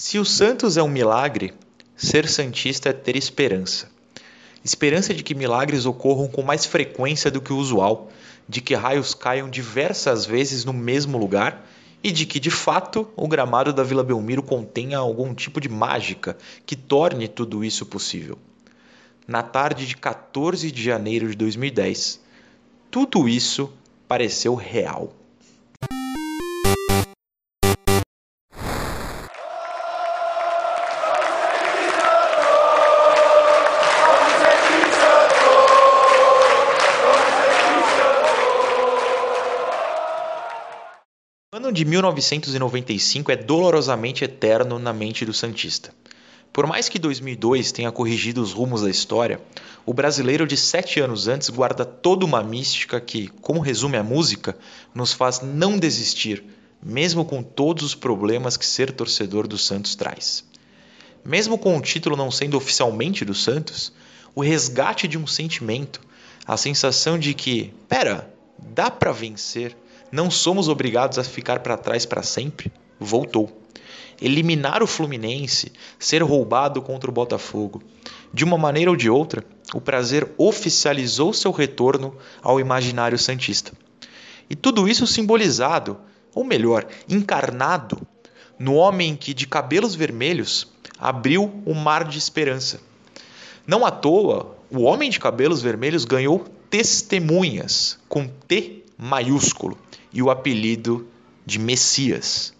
Se o Santos é um milagre, ser Santista é ter esperança. Esperança de que milagres ocorram com mais frequência do que o usual, de que raios caiam diversas vezes no mesmo lugar e de que, de fato, o gramado da Vila Belmiro contenha algum tipo de mágica que torne tudo isso possível. Na tarde de 14 de janeiro de 2010, tudo isso pareceu real. Ano de 1995 é dolorosamente eterno na mente do Santista. Por mais que 2002 tenha corrigido os rumos da história, o brasileiro de sete anos antes guarda toda uma mística que, como resume a música, nos faz não desistir, mesmo com todos os problemas que ser torcedor do Santos traz. Mesmo com o título não sendo oficialmente do Santos, o resgate de um sentimento, a sensação de que, pera, dá para vencer não somos obrigados a ficar para trás para sempre, voltou. Eliminar o Fluminense, ser roubado contra o Botafogo. De uma maneira ou de outra, o prazer oficializou seu retorno ao imaginário Santista. E tudo isso simbolizado, ou melhor, encarnado, no homem que, de cabelos vermelhos, abriu o mar de esperança. Não à toa, o homem de cabelos vermelhos ganhou testemunhas, com T maiúsculo e o apelido de Messias.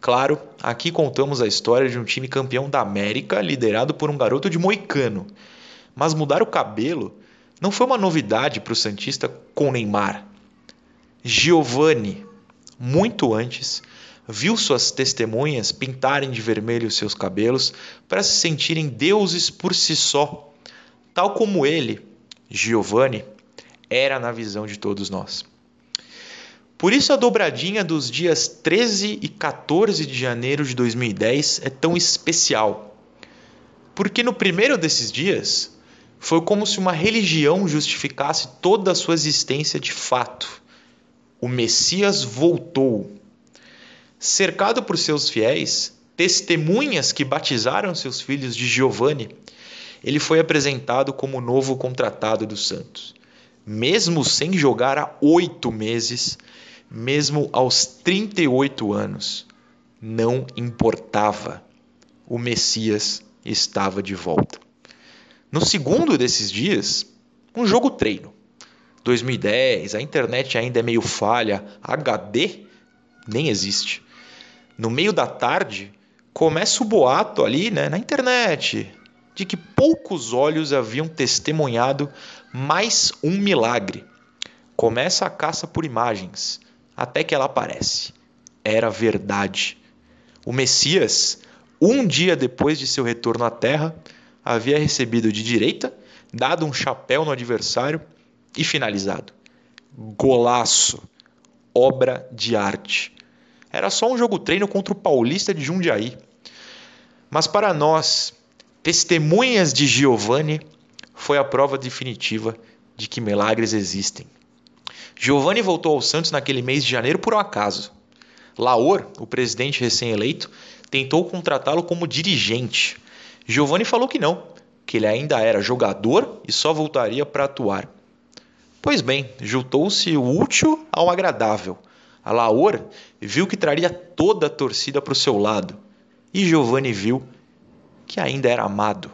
Claro, aqui contamos a história de um time campeão da América liderado por um garoto de Moicano. Mas mudar o cabelo não foi uma novidade para o Santista com Neymar. Giovanni, muito antes, viu suas testemunhas pintarem de vermelho seus cabelos para se sentirem deuses por si só, tal como ele, Giovanni, era na visão de todos nós. Por isso a dobradinha dos dias 13 e 14 de janeiro de 2010 é tão especial. Porque no primeiro desses dias foi como se uma religião justificasse toda a sua existência de fato. O Messias voltou. Cercado por seus fiéis, testemunhas que batizaram seus filhos de Giovanni, ele foi apresentado como o novo contratado dos santos. Mesmo sem jogar há oito meses, mesmo aos 38 anos, não importava. O Messias estava de volta. No segundo desses dias, um jogo treino. 2010, a internet ainda é meio falha, HD nem existe. No meio da tarde, começa o boato ali né, na internet de que poucos olhos haviam testemunhado mais um milagre. Começa a caça por imagens até que ela aparece. Era verdade. O Messias, um dia depois de seu retorno à Terra, havia recebido de direita, dado um chapéu no adversário e finalizado. Golaço! Obra de arte. Era só um jogo treino contra o Paulista de Jundiaí. Mas para nós, testemunhas de Giovanni, foi a prova definitiva de que milagres existem. Giovanni voltou ao Santos naquele mês de janeiro por um acaso. Laor, o presidente recém-eleito, tentou contratá-lo como dirigente. Giovanni falou que não, que ele ainda era jogador e só voltaria para atuar. Pois bem, juntou-se o útil ao agradável. A Laor viu que traria toda a torcida para o seu lado. E Giovanni viu que ainda era amado.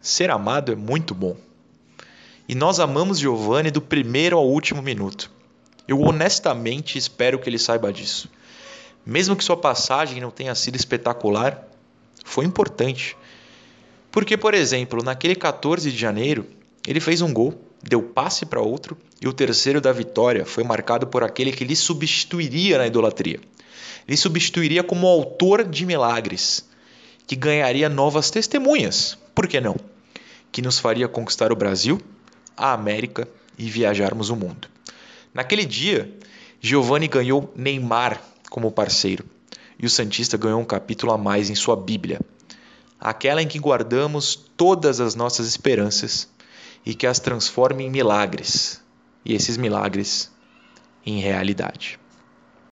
Ser amado é muito bom. E nós amamos Giovanni do primeiro ao último minuto. Eu honestamente espero que ele saiba disso. Mesmo que sua passagem não tenha sido espetacular, foi importante. Porque, por exemplo, naquele 14 de janeiro, ele fez um gol, deu passe para outro e o terceiro da vitória foi marcado por aquele que lhe substituiria na idolatria. Lhe substituiria como autor de milagres, que ganharia novas testemunhas, por que não? Que nos faria conquistar o Brasil a América e viajarmos o mundo. Naquele dia, Giovanni ganhou Neymar como parceiro e o Santista ganhou um capítulo a mais em sua Bíblia, aquela em que guardamos todas as nossas esperanças e que as transforme em milagres, e esses milagres em realidade.